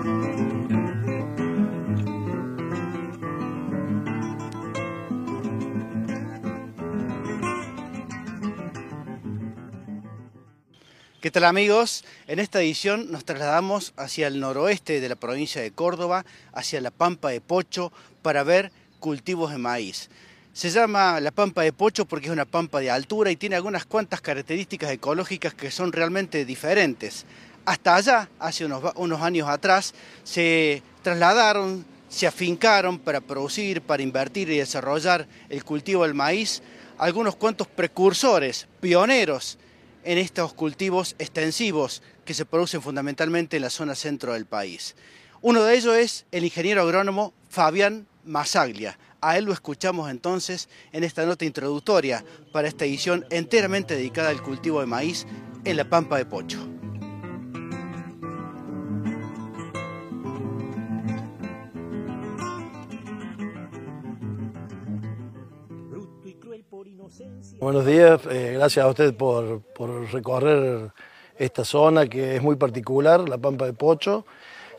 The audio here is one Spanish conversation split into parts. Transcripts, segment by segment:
¿Qué tal amigos? En esta edición nos trasladamos hacia el noroeste de la provincia de Córdoba, hacia la Pampa de Pocho, para ver cultivos de maíz. Se llama la Pampa de Pocho porque es una pampa de altura y tiene algunas cuantas características ecológicas que son realmente diferentes. Hasta allá, hace unos, años atrás, se trasladaron, se afincaron para producir, para invertir y desarrollar el cultivo del maíz algunos cuantos precursores, pioneros en estos cultivos extensivos que se producen fundamentalmente en la zona centro del país. Uno de ellos es el ingeniero agrónomo Fabián Masaglia. A él lo escuchamos entonces en esta nota introductoria para esta edición enteramente dedicada al cultivo de maíz en la Pampa de Pocho. Buenos días, eh, gracias a usted por, recorrer esta zona que es muy particular, la Pampa de Pocho.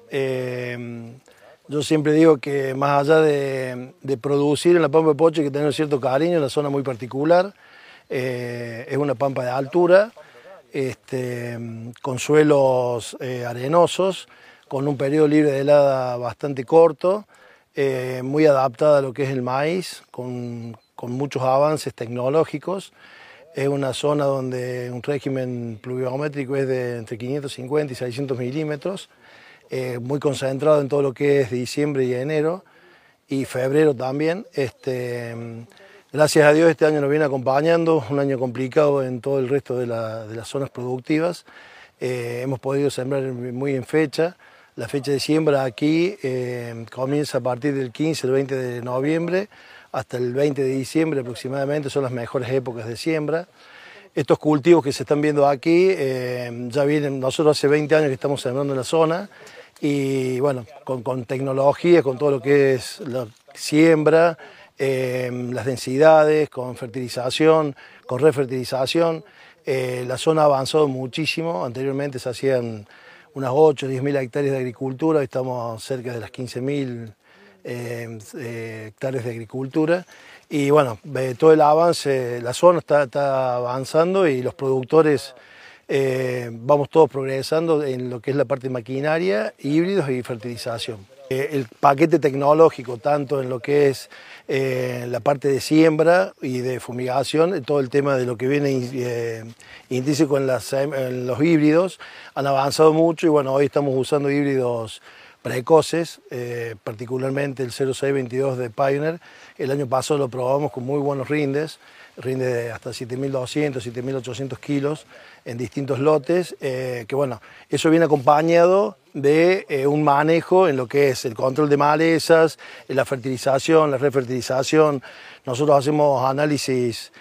Eh, yo siempre digo que más allá de, producir en la Pampa de Pocho hay que tener cierto cariño, es una zona muy particular, eh, es una pampa de altura, este, con suelos arenosos, con un periodo libre de helada bastante corto, muy adaptada a lo que es el maíz, con, con muchos avances tecnológicos. Es una zona donde un régimen pluviométrico es de entre 550 y 600 milímetros, eh, muy concentrado en todo lo que es diciembre y enero, y febrero también. Este, gracias a Dios este año nos viene acompañando, un año complicado en todo el resto de, las zonas productivas. Eh, hemos podido sembrar muy en fecha. La fecha de siembra aquí eh, comienza a partir del 15 al 20 de noviembre hasta el 20 de diciembre aproximadamente son las mejores épocas de siembra. Estos cultivos que se están viendo aquí eh, ya vienen, nosotros hace 20 años que estamos sembrando en la zona y bueno, con, tecnología, con todo lo que es la siembra, eh, las densidades, con fertilización, con refertilización. Eh, la zona ha avanzado muchísimo, anteriormente se hacían unas 8 o 10 mil hectáreas de agricultura, estamos cerca de las 15 mil hectáreas de agricultura. Y bueno, todo el avance, la zona está, avanzando y los productores eh, vamos todos progresando en lo que es la parte maquinaria, híbridos y fertilización. el paquete tecnológico, tanto en lo que es la parte de siembra y de fumigación, todo el tema de lo que viene intrínseco en, en los híbridos, han avanzado mucho y bueno, hoy estamos usando híbridos precoces, eh, particularmente el 0622 de Pioneer. El año pasado lo probamos con muy buenos rindes, rinde de hasta 7.200, 7.800 kilos en distintos lotes, eh, que bueno, eso viene acompañado de eh, un manejo en lo que es el control de malezas, la fertilización, la refertilización. Nosotros hacemos análisis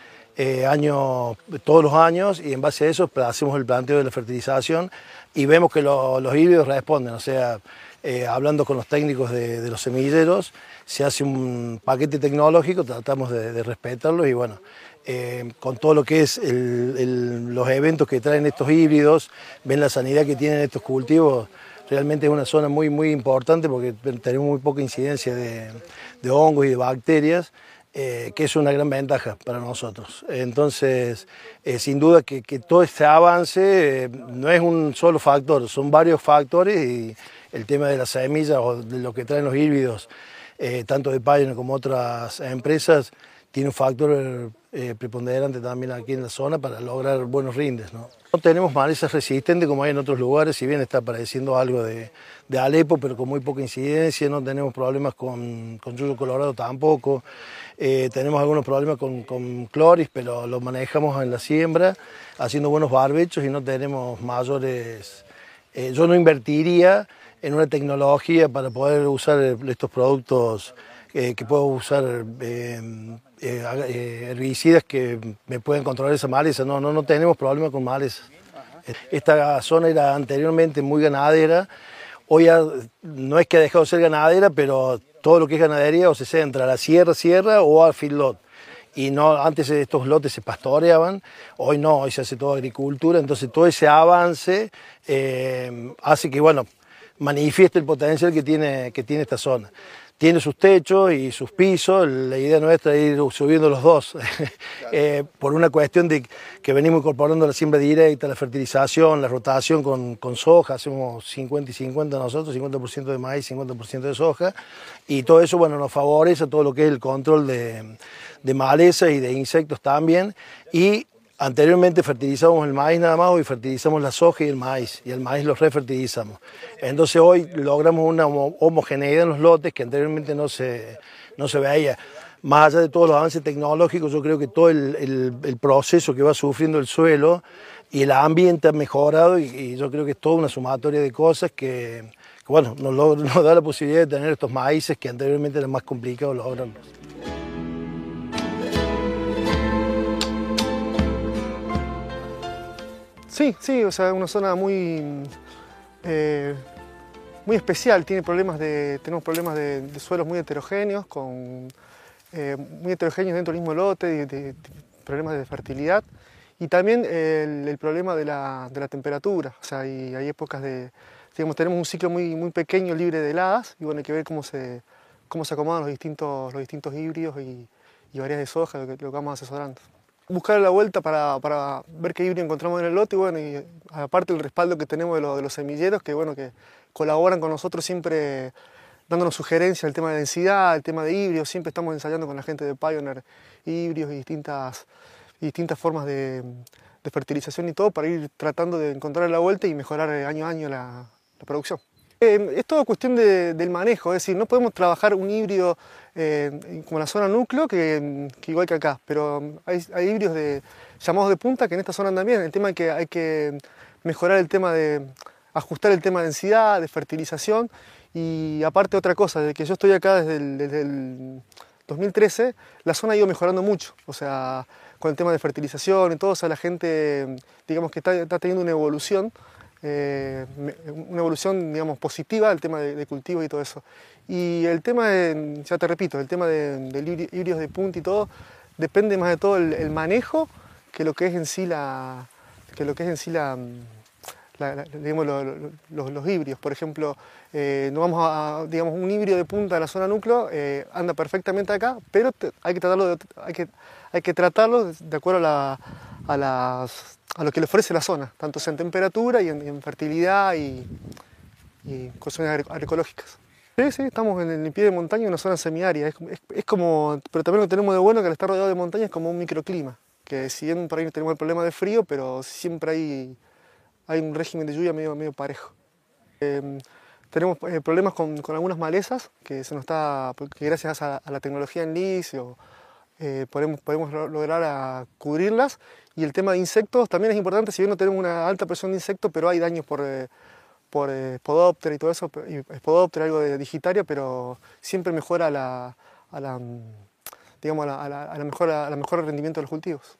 año, todos los años y en base a eso hacemos el planteo de la fertilización y vemos que los híbridos responden, o sea, eh, hablando con los técnicos de, los semilleros, se hace un paquete tecnológico, tratamos de, respetarlo y bueno, eh, con todo lo que es los eventos que traen estos híbridos, ven la sanidad que tienen estos cultivos, realmente es una zona muy, muy importante porque tenemos muy poca incidencia de, hongos y de bacterias. Eh, que es una gran ventaja para nosotros. Entonces, sin duda que, todo este avance no es un solo factor, son varios factores y el tema de las semillas o de lo que traen los híbridos, eh, tanto de Pioneer como otras empresas, tiene un factor eh, preponderante también aquí en la zona para lograr buenos rindes. ¿no? tenemos malezas resistentes como hay en otros lugares, si bien está apareciendo algo de, Alepo, pero con muy poca incidencia, no tenemos problemas con, con yuyo colorado tampoco, eh, tenemos algunos problemas con, con, cloris, pero lo manejamos en la siembra, haciendo buenos barbechos y no tenemos mayores... yo no invertiría en una tecnología para poder usar estos productos eh, que puedo usar eh, eh, herbicidas que me pueden controlar esa maleza. No, no, no tenemos problema con maleza. Esta zona era anteriormente muy ganadera, hoy no es que ha dejado de ser ganadera, pero todo lo que es ganadería o se centra a la sierra, sierra o al feedlot. Y no, antes estos lotes se pastoreaban, hoy no, hoy se hace toda agricultura, entonces todo ese avance hace que, bueno, manifiesta el potencial que tiene, que tiene esta zona tiene sus techos y sus pisos, la idea nuestra es ir subiendo los dos, eh, por una cuestión de que venimos incorporando la siembra directa, la fertilización, la rotación con, con soja, hacemos 50 y 50 nosotros, 50% de maíz, 50% de soja, y todo eso bueno, nos favorece todo lo que es el control de, de malezas y de insectos también, y Anteriormente fertilizamos el maíz nada más, hoy fertilizamos la soja y el maíz, y el maíz lo refertilizamos. Entonces hoy logramos una homogeneidad en los lotes que anteriormente no se, no se veía. Más allá de todos los avances tecnológicos, yo creo que todo el, proceso que va sufriendo el suelo y el ambiente ha mejorado y, yo creo que es toda una sumatoria de cosas que, bueno, nos, nos da la posibilidad de tener estos maíces que anteriormente era más complicado lograrlos. Sí, sí, o sea, una zona muy, eh, muy especial. Tiene problemas de, tenemos problemas de, suelos muy heterogéneos, con, eh, muy heterogéneos dentro del mismo lote, de, problemas de fertilidad. Y también el, problema de la, temperatura. O sea, hay, hay, épocas de, digamos, tenemos un ciclo muy, muy pequeño, libre de heladas, y bueno, hay que ver cómo se, cómo se acomodan los distintos, los distintos híbridos y, y variedades de soja, lo que, lo que vamos asesorando buscar la vuelta para, para, ver qué híbrido encontramos en el lote y bueno, y aparte el respaldo que tenemos de, los semilleros que bueno, que colaboran con nosotros siempre dándonos sugerencias, el tema de densidad, el tema de híbridos, siempre estamos ensayando con la gente de Pioneer híbridos y distintas, distintas formas de, fertilización y todo para ir tratando de encontrar la vuelta y mejorar año a año la producción. Eh, es todo cuestión del manejo, es decir, no podemos trabajar un híbrido eh, como la zona núcleo que, igual que acá, pero hay, híbridos de, llamados de punta que en esta zona también. El tema es que hay que mejorar el tema de, ajustar el tema de densidad, de fertilización. Y aparte otra cosa, de que yo estoy acá desde el, 2013, la zona ha ido mejorando mucho, o sea, con el tema de fertilización y todo, o sea, la gente, digamos que está teniendo una evolución eh, una evolución, digamos, positiva el tema de, cultivo y todo eso. Y el tema, de, ya te repito, el tema de, de híbridos de punta y todo, depende más de todo el, manejo que lo que es en sí la, que lo que es en sí la, digamos, los híbridos. Por ejemplo, eh, no vamos a, digamos, un híbrido de punta de la zona núcleo eh, anda perfectamente acá, pero hay, que tratarlo de, hay, que, hay que tratarlo de acuerdo a, a las a lo que le ofrece la zona, tanto sea en temperatura y en, fertilidad y, y cuestiones agroecológicas. Sí, sí, estamos en el pie de montaña, en una zona semiárida. Es, es, como, pero también lo tenemos de bueno que al estar rodeado de montaña es como un microclima, que si bien por ahí tenemos el problema de frío, pero siempre hay, hay un régimen de lluvia medio, medio parejo. Em, tenemos eh, problemas con, con, algunas malezas, que se nos está, que gracias a, la tecnología en licio eh, podemos, podemos lograr a cubrirlas y el tema de insectos también es importante, si bien no tenemos una alta presión de insectos, pero hay daños por, eh, por eh, y todo eso, y spodóptera, algo de digitaria, pero siempre mejora la, a la, digamos, a la, a la, mejor, a la mejor rendimiento de los cultivos.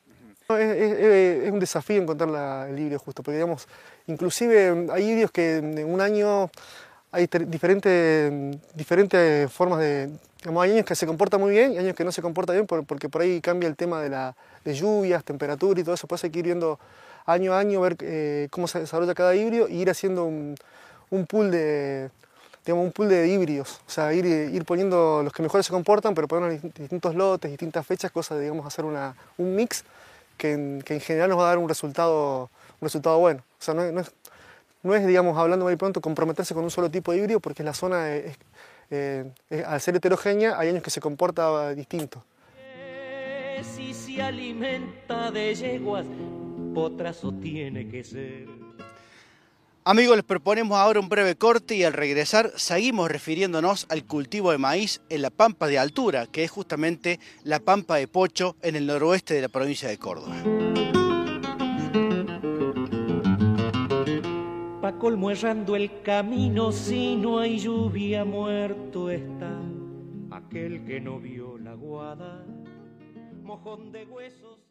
Es, un desafío encontrar el híbrido justo, porque digamos, inclusive hay híbridos que en un año hay diferentes, diferentes formas de... hay años que se comporta muy bien y años que no se comporta bien porque por ahí cambia el tema de, la, de lluvias, temperatura y todo eso. Pues hay que ir viendo año a año, ver eh, cómo se desarrolla cada híbrido y ir haciendo un, un pool de digamos, un pool de híbridos, o sea, ir, ir poniendo los que mejor se comportan, pero poner distintos lotes, distintas fechas, cosas de, digamos, hacer una, un mix que en, que en, general nos va a dar un resultado, un resultado bueno. O sea, no, no es, digamos, hablando muy pronto, comprometerse con un solo tipo de híbrido, porque la zona, eh, al ser heterogénea, hay años que se comporta distinto. Si se alimenta de yeguas, potrazo tiene que ser. Amigos, les proponemos ahora un breve corte y al regresar seguimos refiriéndonos al cultivo de maíz en la pampa de altura, que es justamente la pampa de Pocho en el noroeste de la provincia de Córdoba. Colmo errando el camino, si no hay lluvia muerto está aquel que no vio la guada, mojón de huesos.